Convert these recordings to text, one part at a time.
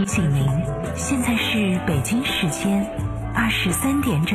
提醒您，现在是北京时间二十三点整。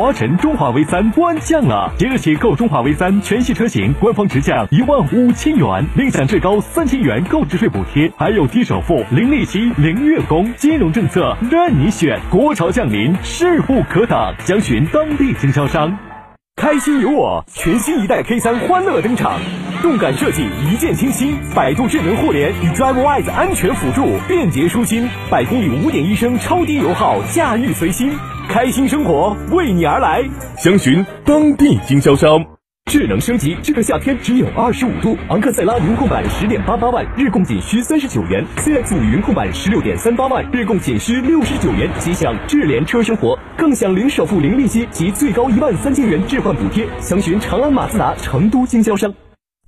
华晨中华 V 三官降了，即日起购中华 V 三全系车型，官方直降一万五千元，另享最高三千元购置税补贴，还有低首付、零利息、零月供，金融政策任你选。国潮降临，势不可挡，详询当地经销商。开心有我，全新一代 K 三欢乐登场，动感设计，一键清新，百度智能互联与 DriveWise 安全辅助，便捷舒心，百公里五点一升超低油耗，驾驭随心，开心生活为你而来。详询当地经销商。智能升级，这个夏天只有二十五度。昂克赛拉云控版十点八八万，日供仅需三十九元；CX 五云控版十六点三八万，日供仅需六十九元。即享智联车生活，更享零首付、零利息及最高一万三千元置换补贴。详询长安马自达成都经销商。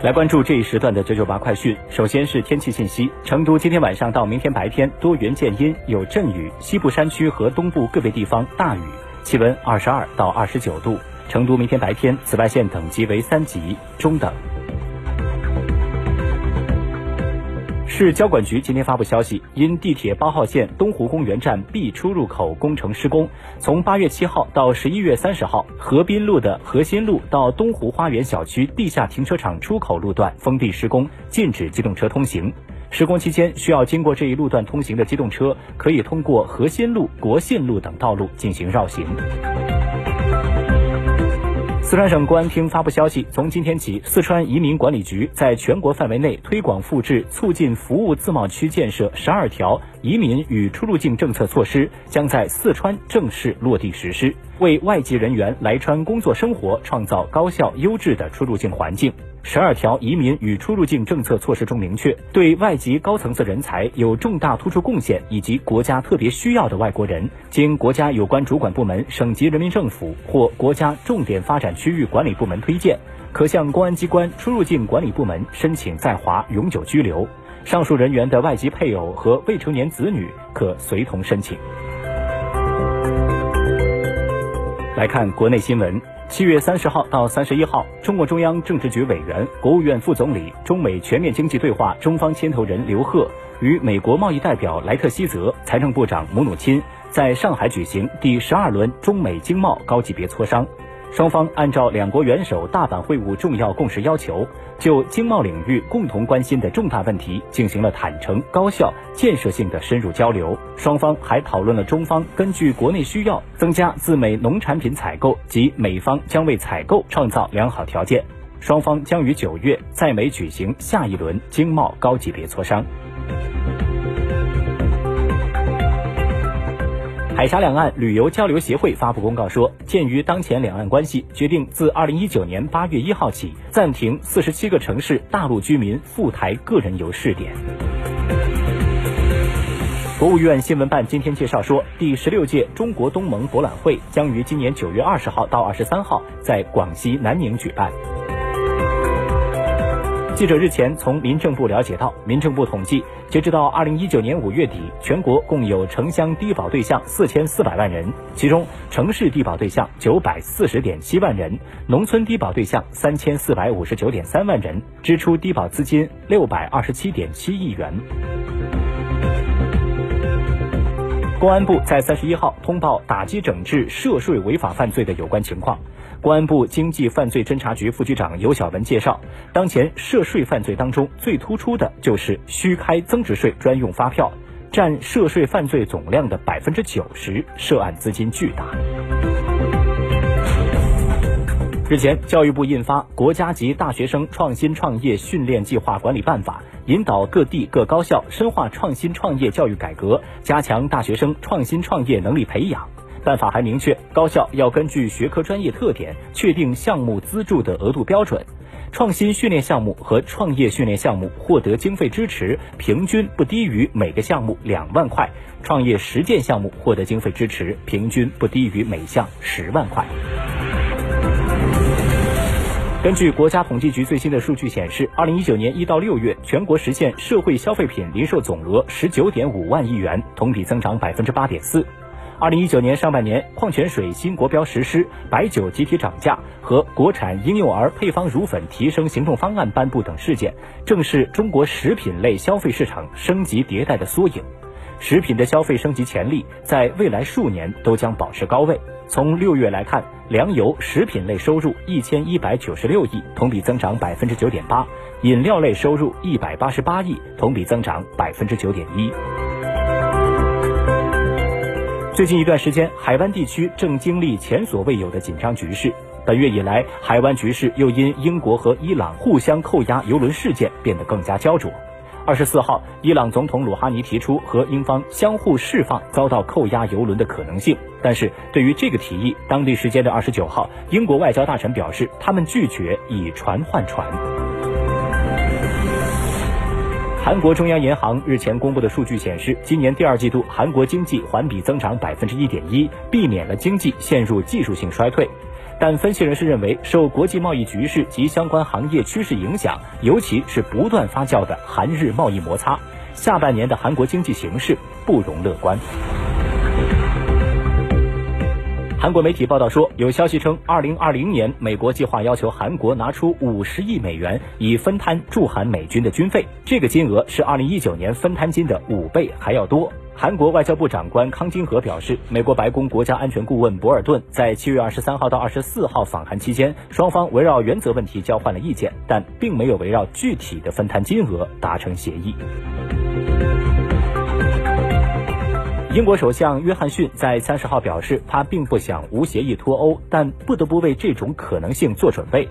来关注这一时段的九九八快讯。首先是天气信息：成都今天晚上到明天白天多云间阴，有阵雨，西部山区和东部个别地方大雨，气温二十二到二十九度。成都明天白天紫外线等级为三级，中等。市交管局今天发布消息，因地铁八号线东湖公园站 B 出入口工程施工，从八月七号到十一月三十号，河滨路的河新路到东湖花园小区地下停车场出口路段封闭施工，禁止机动车通行。施工期间，需要经过这一路段通行的机动车，可以通过河新路、国信路等道路进行绕行。四川省公安厅发布消息，从今天起，四川移民管理局在全国范围内推广复制促进服务自贸区建设十二条移民与出入境政策措施，将在四川正式落地实施，为外籍人员来川工作生活创造高效优质的出入境环境。十二条移民与出入境政策措施中明确，对外籍高层次人才有重大突出贡献以及国家特别需要的外国人，经国家有关主管部门、省级人民政府或国家重点发展区域管理部门推荐，可向公安机关出入境管理部门申请在华永久居留。上述人员的外籍配偶和未成年子女可随同申请。来看国内新闻。七月三十号到三十一号，中共中央政治局委员、国务院副总理、中美全面经济对话中方牵头人刘鹤与美国贸易代表莱特希泽、财政部长姆努钦在上海举行第十二轮中美经贸高级别磋商。双方按照两国元首大阪会晤重要共识要求，就经贸领域共同关心的重大问题进行了坦诚、高效、建设性的深入交流。双方还讨论了中方根据国内需要增加自美农产品采购及美方将为采购创造良好条件。双方将于九月在美举行下一轮经贸高级别磋商。海峡两岸旅游交流协会发布公告说，鉴于当前两岸关系，决定自二零一九年八月一号起暂停四十七个城市大陆居民赴台个人游试点。国务院新闻办今天介绍说，第十六届中国东盟博览会将于今年九月二十号到二十三号在广西南宁举办。记者日前从民政部了解到，民政部统计，截止到二零一九年五月底，全国共有城乡低保对象四千四百万人，其中城市低保对象九百四十点七万人，农村低保对象三千四百五十九点三万人，支出低保资金六百二十七点七亿元。公安部在三十一号通报打击整治涉税违法犯罪的有关情况。公安部经济犯罪侦查局副局长尤小文介绍，当前涉税犯罪当中最突出的就是虚开增值税专用发票，占涉税犯罪总量的百分之九十，涉案资金巨大。日前，教育部印发《国家级大学生创新创业训练计划管理办法》，引导各地各高校深化创新创业教育改革，加强大学生创新创业能力培养。办法还明确，高校要根据学科专业特点，确定项目资助的额度标准。创新训练项目和创业训练项目获得经费支持，平均不低于每个项目两万块；创业实践项目获得经费支持，平均不低于每项十万块。根据国家统计局最新的数据显示，二零一九年一到六月，全国实现社会消费品零售总额十九点五万亿元，同比增长百分之八点四。二零一九年上半年，矿泉水新国标实施、白酒集体涨价和国产婴幼儿配方乳粉提升行动方案颁布等事件，正是中国食品类消费市场升级迭代的缩影。食品的消费升级潜力在未来数年都将保持高位。从六月来看，粮油食品类收入一千一百九十六亿，同比增长百分之九点八；饮料类收入一百八十八亿，同比增长百分之九点一。最近一段时间，海湾地区正经历前所未有的紧张局势。本月以来，海湾局势又因英国和伊朗互相扣押油轮事件变得更加焦灼。二十四号，伊朗总统鲁哈尼提出和英方相互释放遭到扣押油轮的可能性，但是对于这个提议，当地时间的二十九号，英国外交大臣表示，他们拒绝以船换船。韩国中央银行日前公布的数据显示，今年第二季度韩国经济环比增长百分之一点一，避免了经济陷入技术性衰退。但分析人士认为，受国际贸易局势及相关行业趋势影响，尤其是不断发酵的韩日贸易摩擦，下半年的韩国经济形势不容乐观。韩国媒体报道说，有消息称，二零二零年美国计划要求韩国拿出五十亿美元，以分摊驻韩美军的军费，这个金额是二零一九年分摊金的五倍还要多。韩国外交部长官康金和表示，美国白宫国家安全顾问博尔顿在七月二十三号到二十四号访韩期间，双方围绕原则问题交换了意见，但并没有围绕具体的分摊金额达成协议。英国首相约翰逊在三十号表示，他并不想无协议脱欧，但不得不为这种可能性做准备。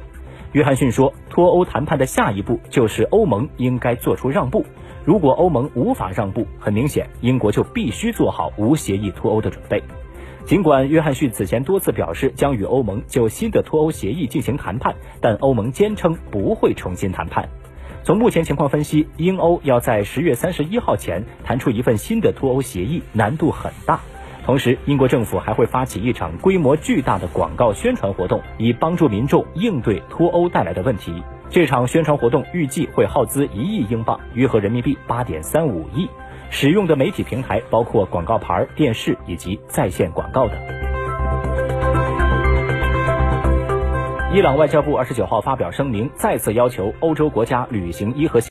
约翰逊说，脱欧谈判的下一步就是欧盟应该做出让步。如果欧盟无法让步，很明显，英国就必须做好无协议脱欧的准备。尽管约翰逊此前多次表示将与欧盟就新的脱欧协议进行谈判，但欧盟坚称不会重新谈判。从目前情况分析，英欧要在十月三十一号前谈出一份新的脱欧协议，难度很大。同时，英国政府还会发起一场规模巨大的广告宣传活动，以帮助民众应对脱欧带来的问题。这场宣传活动预计会耗资一亿英镑，约合人民币八点三五亿。使用的媒体平台包括广告牌、电视以及在线广告等。伊朗外交部二十九号发表声明，再次要求欧洲国家履行伊核。